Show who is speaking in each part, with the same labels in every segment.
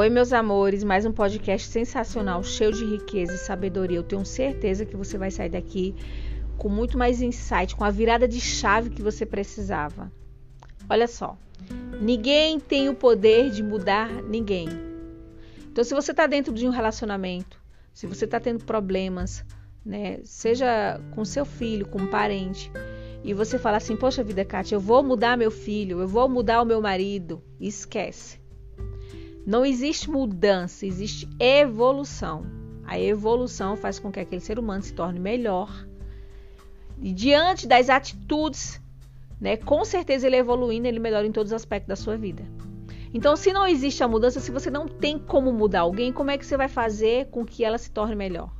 Speaker 1: Oi, meus amores, mais um podcast sensacional, cheio de riqueza e sabedoria. Eu tenho certeza que você vai sair daqui com muito mais insight, com a virada de chave que você precisava. Olha só, ninguém tem o poder de mudar ninguém. Então, se você está dentro de um relacionamento, se você está tendo problemas, né, seja com seu filho, com um parente, e você fala assim: Poxa vida, Kátia, eu vou mudar meu filho, eu vou mudar o meu marido, esquece. Não existe mudança, existe evolução. A evolução faz com que aquele ser humano se torne melhor. E diante das atitudes, né, com certeza ele evoluindo, ele melhora em todos os aspectos da sua vida. Então, se não existe a mudança, se você não tem como mudar alguém, como é que você vai fazer com que ela se torne melhor?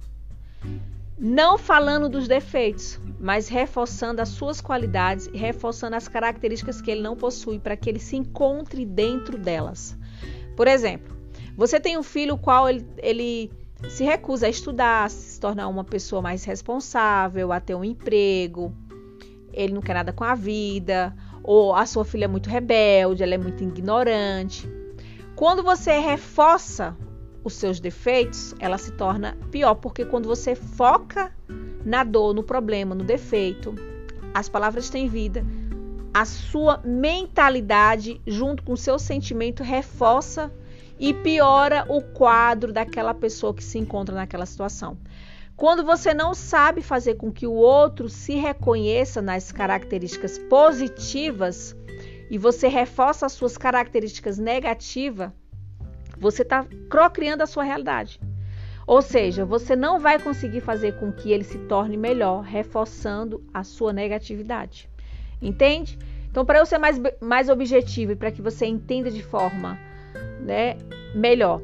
Speaker 1: Não falando dos defeitos, mas reforçando as suas qualidades reforçando as características que ele não possui para que ele se encontre dentro delas. Por exemplo, você tem um filho qual ele, ele se recusa a estudar, se tornar uma pessoa mais responsável, a ter um emprego, ele não quer nada com a vida, ou a sua filha é muito rebelde, ela é muito ignorante. Quando você reforça os seus defeitos, ela se torna pior, porque quando você foca na dor, no problema, no defeito, as palavras têm vida a sua mentalidade junto com o seu sentimento reforça e piora o quadro daquela pessoa que se encontra naquela situação. Quando você não sabe fazer com que o outro se reconheça nas características positivas e você reforça as suas características negativas, você está procriando a sua realidade. Ou seja, você não vai conseguir fazer com que ele se torne melhor, reforçando a sua negatividade. Entende? Então, para eu ser mais, mais objetivo e para que você entenda de forma né, melhor,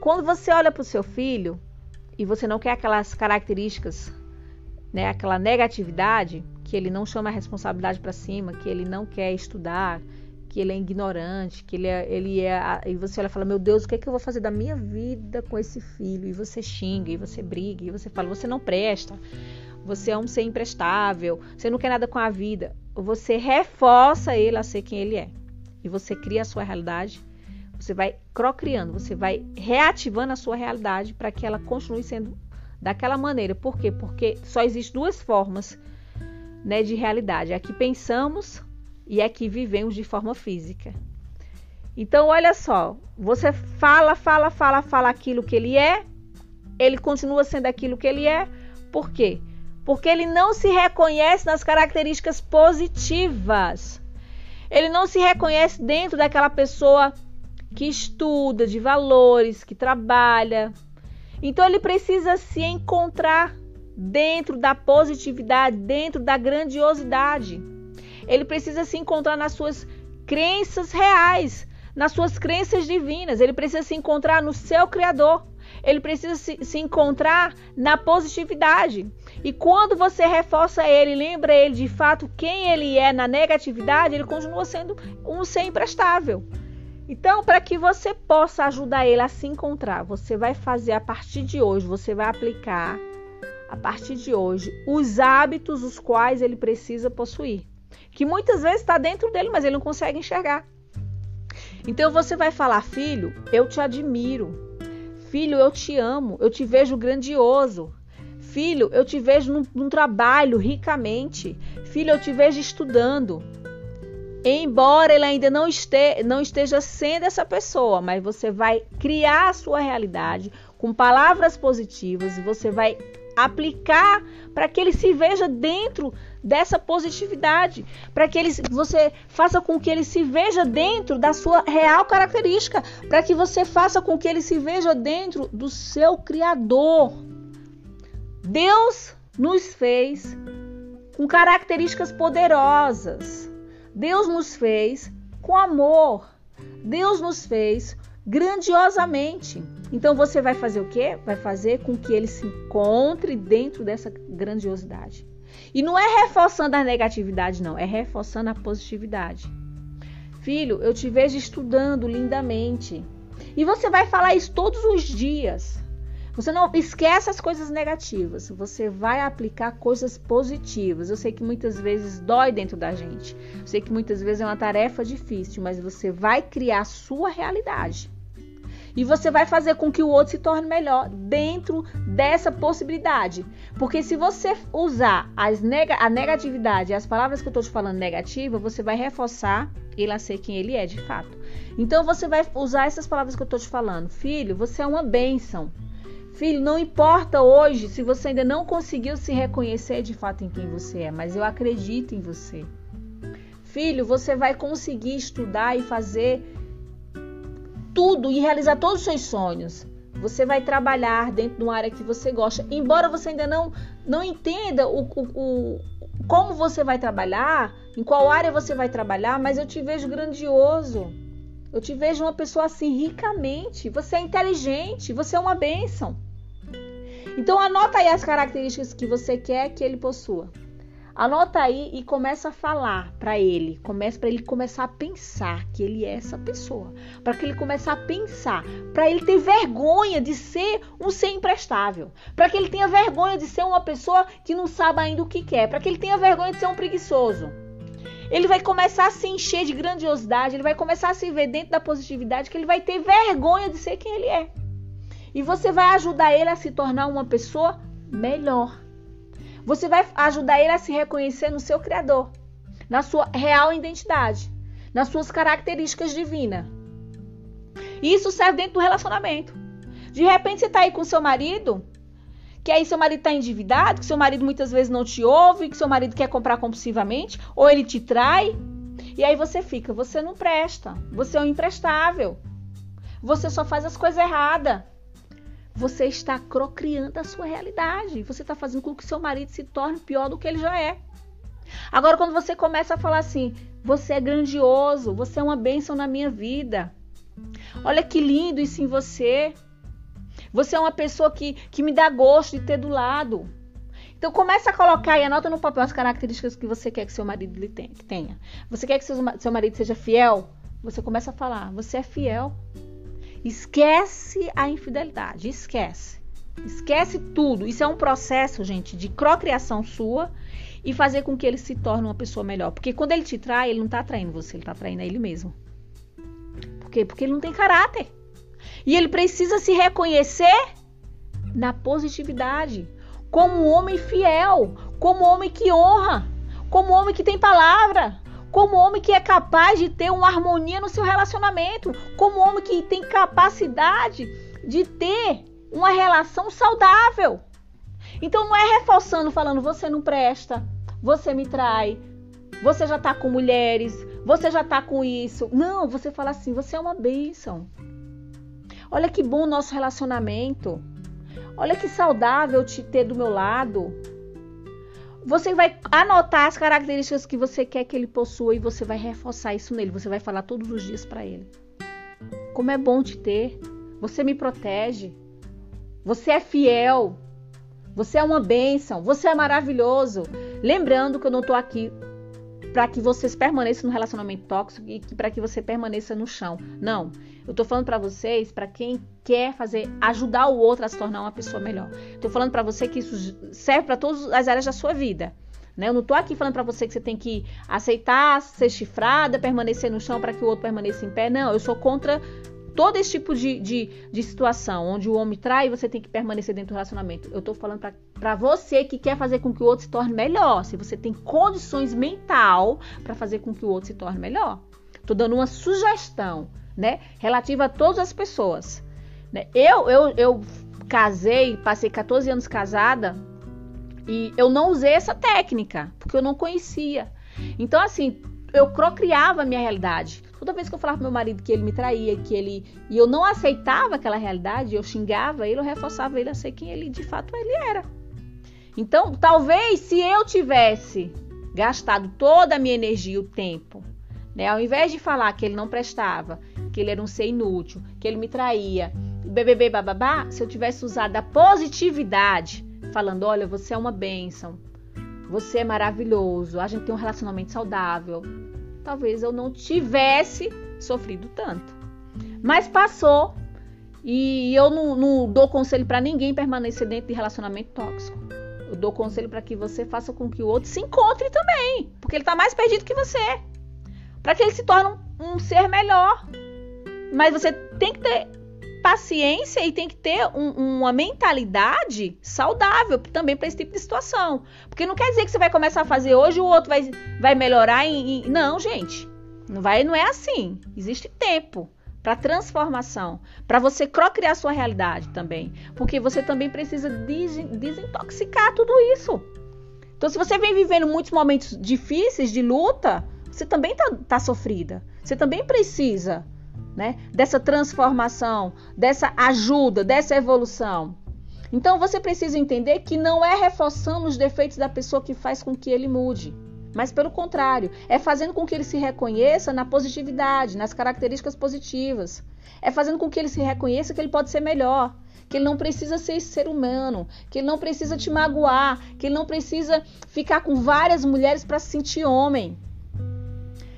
Speaker 1: quando você olha para o seu filho e você não quer aquelas características, né, aquela negatividade, que ele não chama a responsabilidade para cima, que ele não quer estudar, que ele é ignorante, que ele é, ele é. E você olha e fala: Meu Deus, o que é que eu vou fazer da minha vida com esse filho? E você xinga, e você briga, e você fala: Você não presta, você é um ser imprestável, você não quer nada com a vida. Você reforça ele a ser quem ele é. E você cria a sua realidade, você vai crocriando, você vai reativando a sua realidade para que ela continue sendo daquela maneira. Por quê? Porque só existem duas formas né, de realidade: a que pensamos e a que vivemos de forma física. Então, olha só, você fala, fala, fala, fala aquilo que ele é, ele continua sendo aquilo que ele é, por quê? porque ele não se reconhece nas características positivas. Ele não se reconhece dentro daquela pessoa que estuda, de valores, que trabalha. Então ele precisa se encontrar dentro da positividade, dentro da grandiosidade. Ele precisa se encontrar nas suas crenças reais, nas suas crenças divinas. Ele precisa se encontrar no seu Criador. Ele precisa se, se encontrar na positividade. E quando você reforça ele, lembra ele de fato quem ele é na negatividade, ele continua sendo um ser imprestável. Então, para que você possa ajudar ele a se encontrar, você vai fazer a partir de hoje, você vai aplicar a partir de hoje os hábitos os quais ele precisa possuir, que muitas vezes está dentro dele, mas ele não consegue enxergar. Então você vai falar, filho, eu te admiro. Filho, eu te amo, eu te vejo grandioso. Filho, eu te vejo num, num trabalho ricamente. Filho, eu te vejo estudando. Embora ele ainda não, este, não esteja sendo essa pessoa, mas você vai criar a sua realidade com palavras positivas e você vai aplicar para que ele se veja dentro dessa positividade, para que ele, você faça com que ele se veja dentro da sua real característica, para que você faça com que ele se veja dentro do seu Criador. Deus nos fez com características poderosas. Deus nos fez com amor. Deus nos fez grandiosamente. Então você vai fazer o quê? Vai fazer com que ele se encontre dentro dessa grandiosidade. E não é reforçando a negatividade, não, é reforçando a positividade. Filho, eu te vejo estudando lindamente. E você vai falar isso todos os dias. Você não esquece as coisas negativas, você vai aplicar coisas positivas. Eu sei que muitas vezes dói dentro da gente. Eu sei que muitas vezes é uma tarefa difícil, mas você vai criar a sua realidade. E você vai fazer com que o outro se torne melhor dentro dessa possibilidade. Porque se você usar a negatividade, as palavras que eu estou te falando negativa, você vai reforçar ele a ser quem ele é de fato. Então você vai usar essas palavras que eu estou te falando. Filho, você é uma bênção. Filho, não importa hoje se você ainda não conseguiu se reconhecer de fato em quem você é, mas eu acredito em você. Filho, você vai conseguir estudar e fazer tudo e realizar todos os seus sonhos. Você vai trabalhar dentro de uma área que você gosta, embora você ainda não, não entenda o, o, o, como você vai trabalhar, em qual área você vai trabalhar, mas eu te vejo grandioso. Eu te vejo uma pessoa assim ricamente. Você é inteligente, você é uma bênção. Então anota aí as características que você quer que ele possua. Anota aí e começa a falar para ele, começa para ele começar a pensar que ele é essa pessoa, para que ele comece a pensar, para ele ter vergonha de ser um ser imprestável, para que ele tenha vergonha de ser uma pessoa que não sabe ainda o que quer, para que ele tenha vergonha de ser um preguiçoso. Ele vai começar a se encher de grandiosidade, ele vai começar a se ver dentro da positividade, que ele vai ter vergonha de ser quem ele é. E você vai ajudar ele a se tornar uma pessoa melhor. Você vai ajudar ele a se reconhecer no seu Criador, na sua real identidade, nas suas características divinas. E isso serve dentro do relacionamento. De repente você está aí com seu marido, que aí seu marido está endividado, que seu marido muitas vezes não te ouve, que seu marido quer comprar compulsivamente, ou ele te trai. E aí você fica, você não presta, você é um imprestável, você só faz as coisas erradas você está crocriando a sua realidade. Você está fazendo com que seu marido se torne pior do que ele já é. Agora, quando você começa a falar assim, você é grandioso, você é uma bênção na minha vida. Olha que lindo isso em você. Você é uma pessoa que, que me dá gosto de ter do lado. Então começa a colocar e anota no papel as características que você quer que seu marido tenha. Você quer que seu, seu marido seja fiel? Você começa a falar, você é fiel. Esquece a infidelidade, esquece. Esquece tudo. Isso é um processo, gente, de procriação sua e fazer com que ele se torne uma pessoa melhor. Porque quando ele te trai, ele não está traindo você, ele está traindo a ele mesmo. Por quê? Porque ele não tem caráter. E ele precisa se reconhecer na positividade, como um homem fiel, como um homem que honra, como um homem que tem palavra, como homem que é capaz de ter uma harmonia no seu relacionamento, como homem que tem capacidade de ter uma relação saudável. Então não é reforçando, falando você não presta, você me trai, você já tá com mulheres, você já tá com isso. Não, você fala assim, você é uma bênção. Olha que bom o nosso relacionamento. Olha que saudável te ter do meu lado. Você vai anotar as características que você quer que ele possua e você vai reforçar isso nele. Você vai falar todos os dias para ele. Como é bom te ter. Você me protege. Você é fiel. Você é uma bênção. Você é maravilhoso. Lembrando que eu não estou aqui para que vocês permaneçam no relacionamento tóxico e para que você permaneça no chão. Não. Eu tô falando para vocês, para quem quer fazer, ajudar o outro a se tornar uma pessoa melhor. Tô falando para você que isso serve para todas as áreas da sua vida. Né? Eu não tô aqui falando para você que você tem que aceitar ser chifrada, permanecer no chão para que o outro permaneça em pé. Não, eu sou contra todo esse tipo de, de, de situação, onde o homem trai você tem que permanecer dentro do relacionamento. Eu tô falando para você que quer fazer com que o outro se torne melhor. Se você tem condições mental para fazer com que o outro se torne melhor. Tô dando uma sugestão né? Relativa a todas as pessoas. Né? Eu, eu, eu casei, passei 14 anos casada e eu não usei essa técnica, porque eu não conhecia. Então, assim, eu procriava a minha realidade. Toda vez que eu falava pro meu marido que ele me traía, que ele. e eu não aceitava aquela realidade, eu xingava ele, eu reforçava ele a ser quem ele de fato ele era. Então, talvez se eu tivesse gastado toda a minha energia, o tempo, né, ao invés de falar que ele não prestava, que ele era um ser inútil, que ele me traía, bebê bababá, se eu tivesse usado a positividade, falando, olha, você é uma bênção, você é maravilhoso, a gente tem um relacionamento saudável, talvez eu não tivesse sofrido tanto. Mas passou e eu não, não dou conselho para ninguém permanecer dentro de relacionamento tóxico. Eu dou conselho para que você faça com que o outro se encontre também, porque ele está mais perdido que você, para que ele se torne um, um ser melhor, mas você tem que ter paciência e tem que ter um, uma mentalidade saudável também para esse tipo de situação. Porque não quer dizer que você vai começar a fazer hoje o outro vai, vai melhorar em, em... Não, gente. Não, vai, não é assim. Existe tempo para transformação, para você criar sua realidade também, porque você também precisa des desintoxicar tudo isso. Então, se você vem vivendo muitos momentos difíceis de luta, você também está tá sofrida. Você também precisa né, dessa transformação, dessa ajuda, dessa evolução. Então, você precisa entender que não é reforçando os defeitos da pessoa que faz com que ele mude. Mas pelo contrário, é fazendo com que ele se reconheça na positividade, nas características positivas. É fazendo com que ele se reconheça que ele pode ser melhor, que ele não precisa ser ser humano, que ele não precisa te magoar, que ele não precisa ficar com várias mulheres para se sentir homem.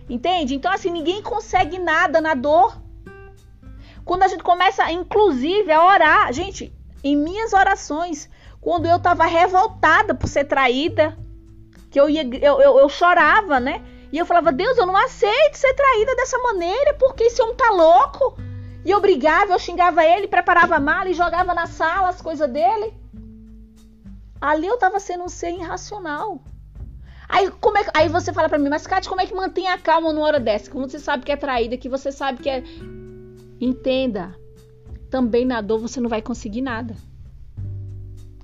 Speaker 1: Entende? Então, assim, ninguém consegue nada na dor. Quando a gente começa, inclusive, a orar, gente, em minhas orações, quando eu estava revoltada por ser traída, que eu ia, eu, eu, eu chorava, né? E eu falava, Deus, eu não aceito ser traída dessa maneira, porque esse homem tá louco. E eu brigava, eu xingava ele, preparava mal e jogava na sala as coisas dele. Ali eu tava sendo um ser irracional. Aí, como é, aí você fala para mim, mas Kátia, como é que mantém a calma numa hora dessa? Como você sabe que é traída, que você sabe que é. Entenda. Também na dor você não vai conseguir nada.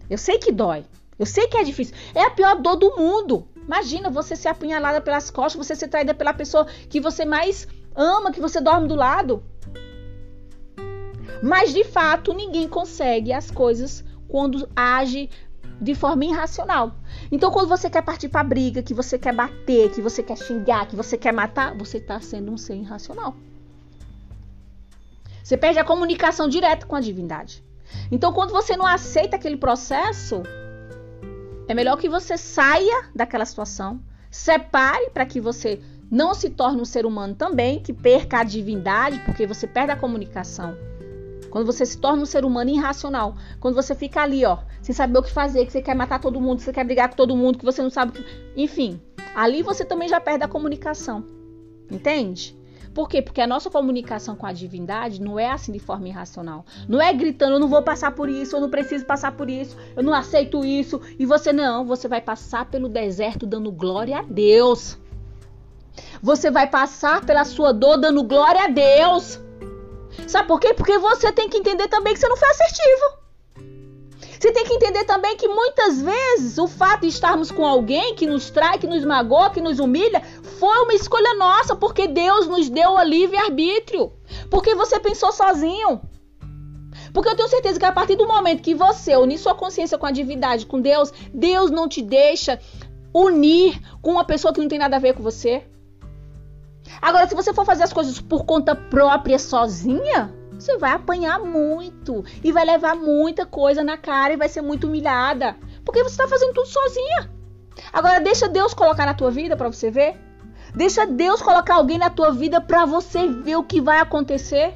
Speaker 1: Eu sei que dói. Eu sei que é difícil. É a pior dor do mundo. Imagina você ser apunhalada pelas costas, você ser traída pela pessoa que você mais ama, que você dorme do lado. Mas de fato, ninguém consegue as coisas quando age de forma irracional. Então, quando você quer partir para briga, que você quer bater, que você quer xingar, que você quer matar, você está sendo um ser irracional. Você perde a comunicação direta com a divindade. Então, quando você não aceita aquele processo, é melhor que você saia daquela situação, separe para que você não se torne um ser humano também, que perca a divindade, porque você perde a comunicação. Quando você se torna um ser humano irracional, quando você fica ali, ó, sem saber o que fazer, que você quer matar todo mundo, que você quer brigar com todo mundo, que você não sabe o que. Enfim, ali você também já perde a comunicação. Entende? Por quê? Porque a nossa comunicação com a divindade não é assim de forma irracional. Não é gritando, eu não vou passar por isso, eu não preciso passar por isso, eu não aceito isso. E você não, você vai passar pelo deserto dando glória a Deus. Você vai passar pela sua dor dando glória a Deus. Sabe por quê? Porque você tem que entender também que você não foi assertivo. Você tem que entender também que muitas vezes o fato de estarmos com alguém que nos trai, que nos magoa, que nos humilha, foi uma escolha nossa, porque Deus nos deu o livre-arbítrio. Porque você pensou sozinho. Porque eu tenho certeza que a partir do momento que você unir sua consciência com a divindade, com Deus, Deus não te deixa unir com uma pessoa que não tem nada a ver com você. Agora, se você for fazer as coisas por conta própria sozinha, você vai apanhar muito e vai levar muita coisa na cara e vai ser muito humilhada, porque você está fazendo tudo sozinha. Agora deixa Deus colocar na tua vida para você ver. Deixa Deus colocar alguém na tua vida para você ver o que vai acontecer.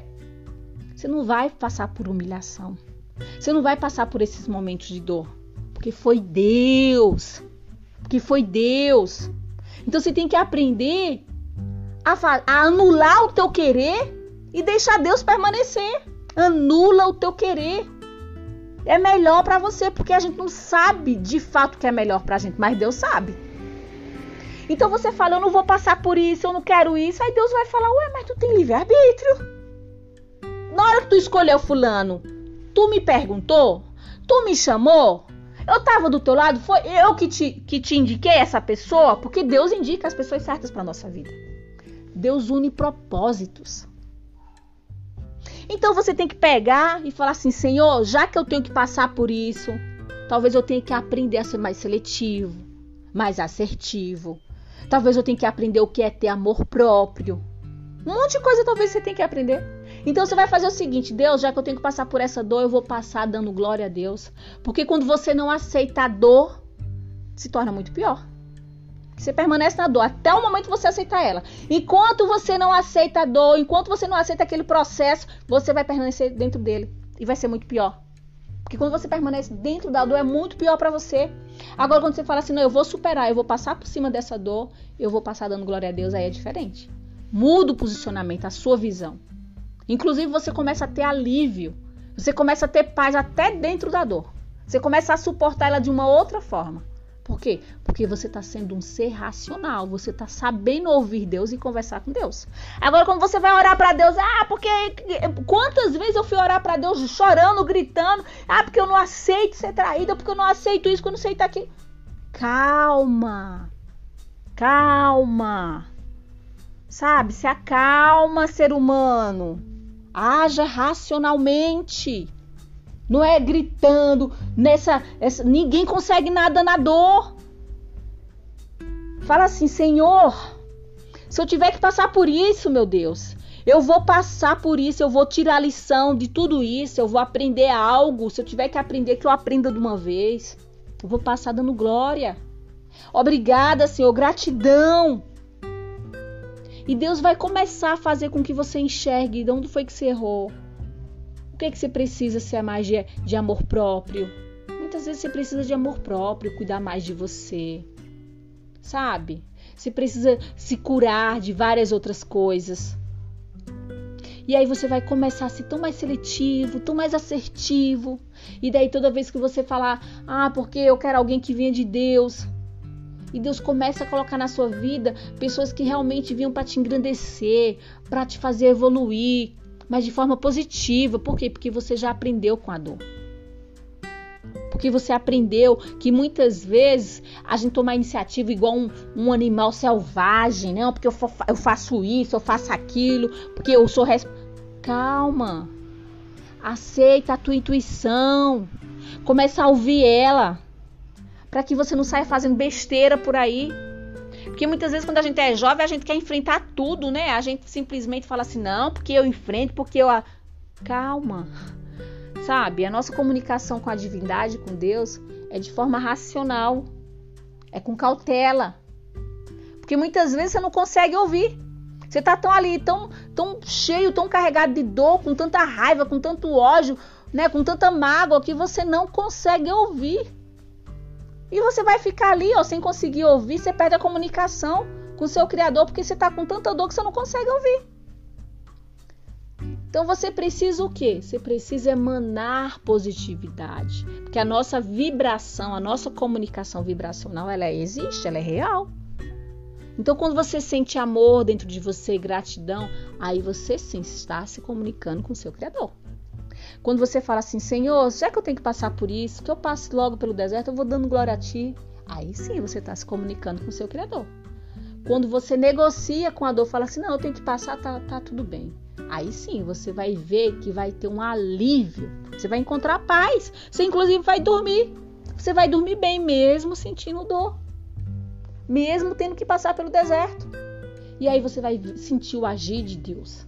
Speaker 1: Você não vai passar por humilhação. Você não vai passar por esses momentos de dor, porque foi Deus. Porque foi Deus. Então você tem que aprender a, a anular o teu querer e deixar Deus permanecer. Anula o teu querer. É melhor para você, porque a gente não sabe de fato o que é melhor pra gente, mas Deus sabe. Então você fala, eu não vou passar por isso, eu não quero isso. Aí Deus vai falar, ué, mas tu tem livre-arbítrio. Na hora que tu escolheu fulano, tu me perguntou? Tu me chamou? Eu tava do teu lado? Foi eu que te, que te indiquei essa pessoa? Porque Deus indica as pessoas certas para nossa vida. Deus une propósitos. Então você tem que pegar e falar assim: Senhor, já que eu tenho que passar por isso, talvez eu tenha que aprender a ser mais seletivo, mais assertivo. Talvez eu tenha que aprender o que é ter amor próprio. Um monte de coisa talvez você tenha que aprender. Então você vai fazer o seguinte: Deus, já que eu tenho que passar por essa dor, eu vou passar dando glória a Deus. Porque quando você não aceita a dor, se torna muito pior. Você permanece na dor até o momento que você aceitar ela. Enquanto você não aceita a dor, enquanto você não aceita aquele processo, você vai permanecer dentro dele. E vai ser muito pior. Porque quando você permanece dentro da dor, é muito pior para você. Agora, quando você fala assim, não, eu vou superar, eu vou passar por cima dessa dor, eu vou passar dando glória a Deus, aí é diferente. Muda o posicionamento, a sua visão. Inclusive, você começa a ter alívio. Você começa a ter paz até dentro da dor. Você começa a suportar ela de uma outra forma. Por quê? Porque você está sendo um ser racional, você está sabendo ouvir Deus e conversar com Deus. Agora, quando você vai orar para Deus, ah, porque quantas vezes eu fui orar para Deus chorando, gritando, ah, porque eu não aceito ser traída, porque eu não aceito isso, porque eu não aceito aquilo. Calma, calma, sabe? Se acalma, ser humano. Haja racionalmente. Não é gritando nessa, essa, ninguém consegue nada na dor. Fala assim, Senhor, se eu tiver que passar por isso, meu Deus, eu vou passar por isso, eu vou tirar a lição de tudo isso, eu vou aprender algo. Se eu tiver que aprender, que eu aprenda de uma vez. Eu vou passar dando glória. Obrigada, Senhor, gratidão. E Deus vai começar a fazer com que você enxergue de onde foi que você errou o que, é que você precisa ser mais de, de amor próprio? Muitas vezes você precisa de amor próprio, cuidar mais de você. Sabe? Você precisa se curar de várias outras coisas. E aí você vai começar a ser tão mais seletivo, tão mais assertivo. E daí toda vez que você falar, ah, porque eu quero alguém que venha de Deus. E Deus começa a colocar na sua vida pessoas que realmente vinham para te engrandecer, para te fazer evoluir, mas de forma positiva. Por quê? Porque você já aprendeu com a dor. Porque você aprendeu que muitas vezes a gente toma iniciativa igual um, um animal selvagem, não? Porque eu, eu, faço isso, eu faço aquilo, porque eu sou. Res... Calma. Aceita a tua intuição. Começa a ouvir ela. Para que você não saia fazendo besteira por aí. Porque muitas vezes quando a gente é jovem, a gente quer enfrentar tudo, né? A gente simplesmente fala assim: "Não, porque eu enfrento, porque eu calma". Sabe? A nossa comunicação com a divindade, com Deus, é de forma racional. É com cautela. Porque muitas vezes você não consegue ouvir. Você tá tão ali, tão, tão cheio, tão carregado de dor, com tanta raiva, com tanto ódio, né, com tanta mágoa que você não consegue ouvir. E você vai ficar ali, ó, sem conseguir ouvir, você perde a comunicação com o seu criador porque você está com tanta dor que você não consegue ouvir. Então você precisa o quê? Você precisa emanar positividade, porque a nossa vibração, a nossa comunicação vibracional, ela existe, ela é real. Então quando você sente amor dentro de você, gratidão, aí você sim está se comunicando com o seu criador. Quando você fala assim, Senhor, já que eu tenho que passar por isso, que eu passe logo pelo deserto, eu vou dando glória a Ti. Aí sim você está se comunicando com o seu Criador. Quando você negocia com a dor, fala assim, não, eu tenho que passar, tá, tá tudo bem. Aí sim você vai ver que vai ter um alívio. Você vai encontrar paz. Você inclusive vai dormir. Você vai dormir bem mesmo sentindo dor. Mesmo tendo que passar pelo deserto. E aí você vai sentir o agir de Deus.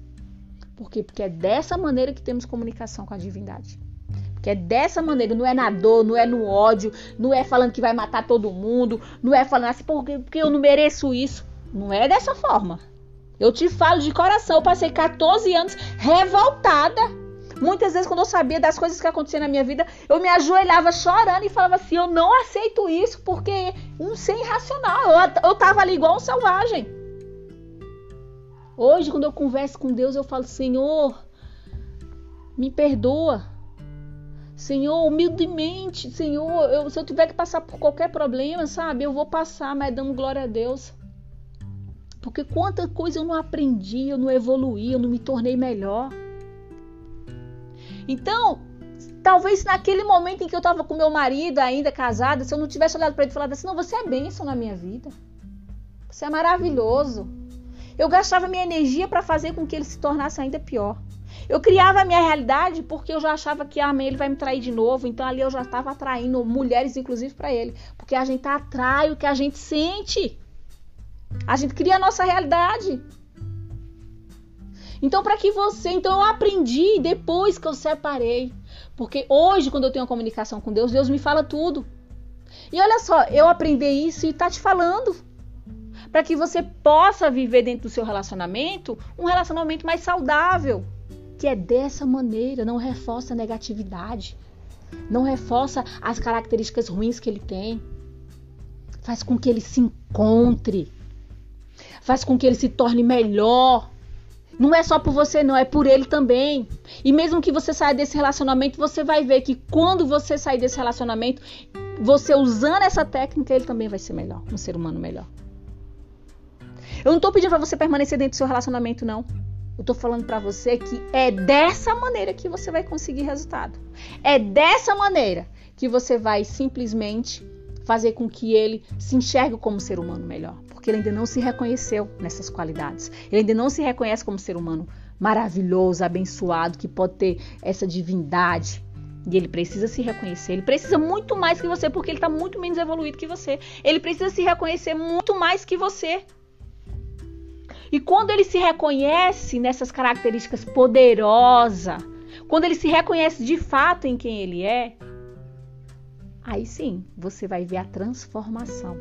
Speaker 1: Por quê? Porque é dessa maneira que temos comunicação com a divindade. Porque é dessa maneira, não é na dor, não é no ódio, não é falando que vai matar todo mundo, não é falando assim, porque, porque eu não mereço isso. Não é dessa forma. Eu te falo de coração, eu passei 14 anos revoltada. Muitas vezes, quando eu sabia das coisas que aconteciam na minha vida, eu me ajoelhava chorando e falava assim: eu não aceito isso, porque um ser irracional. Eu, eu tava ali igual um selvagem. Hoje, quando eu converso com Deus, eu falo: Senhor, me perdoa. Senhor, humildemente, Senhor, eu, se eu tiver que passar por qualquer problema, sabe, eu vou passar, mas dando glória a Deus. Porque quanta coisa eu não aprendi, eu não evoluí, eu não me tornei melhor. Então, talvez naquele momento em que eu estava com meu marido ainda casada, se eu não tivesse olhado para ele e falado assim, não, você é bênção na minha vida. Você é maravilhoso. Eu gastava minha energia para fazer com que ele se tornasse ainda pior. Eu criava a minha realidade porque eu já achava que amanhã ele vai me trair de novo. Então ali eu já estava atraindo mulheres, inclusive, para ele. Porque a gente atrai o que a gente sente. A gente cria a nossa realidade. Então, para que você. Então, eu aprendi depois que eu separei. Porque hoje, quando eu tenho uma comunicação com Deus, Deus me fala tudo. E olha só, eu aprendi isso e tá te falando para que você possa viver dentro do seu relacionamento um relacionamento mais saudável, que é dessa maneira, não reforça a negatividade, não reforça as características ruins que ele tem, faz com que ele se encontre, faz com que ele se torne melhor. Não é só por você, não, é por ele também. E mesmo que você saia desse relacionamento, você vai ver que quando você sair desse relacionamento, você usando essa técnica, ele também vai ser melhor, um ser humano melhor. Eu não tô pedindo para você permanecer dentro do seu relacionamento, não. Eu tô falando para você que é dessa maneira que você vai conseguir resultado. É dessa maneira que você vai simplesmente fazer com que ele se enxergue como ser humano melhor, porque ele ainda não se reconheceu nessas qualidades. Ele ainda não se reconhece como ser humano maravilhoso, abençoado, que pode ter essa divindade. E ele precisa se reconhecer. Ele precisa muito mais que você, porque ele está muito menos evoluído que você. Ele precisa se reconhecer muito mais que você. E quando ele se reconhece nessas características poderosas, quando ele se reconhece de fato em quem ele é, aí sim você vai ver a transformação.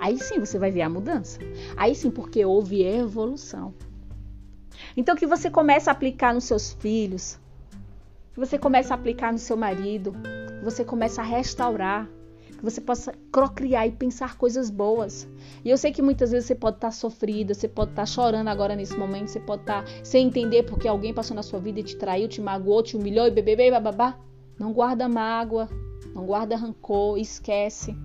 Speaker 1: Aí sim você vai ver a mudança. Aí sim, porque houve evolução. Então que você comece a aplicar nos seus filhos, que você comece a aplicar no seu marido, você comece a restaurar que você possa procriar e pensar coisas boas. E eu sei que muitas vezes você pode estar tá sofrida, você pode estar tá chorando agora nesse momento, você pode estar tá sem entender porque alguém passou na sua vida e te traiu, te magoou, te humilhou e bebê, bababá. Não guarda mágoa, não guarda rancor, esquece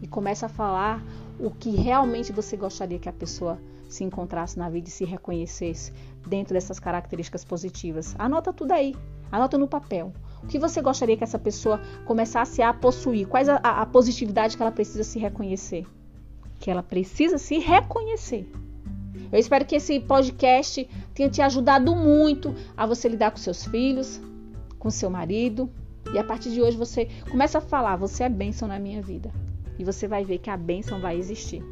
Speaker 1: e começa a falar o que realmente você gostaria que a pessoa se encontrasse na vida e se reconhecesse dentro dessas características positivas. Anota tudo aí, anota no papel. O que você gostaria que essa pessoa começasse a possuir? Quais a, a positividade que ela precisa se reconhecer? Que ela precisa se reconhecer. Eu espero que esse podcast tenha te ajudado muito a você lidar com seus filhos, com seu marido. E a partir de hoje você começa a falar: você é bênção na minha vida. E você vai ver que a bênção vai existir.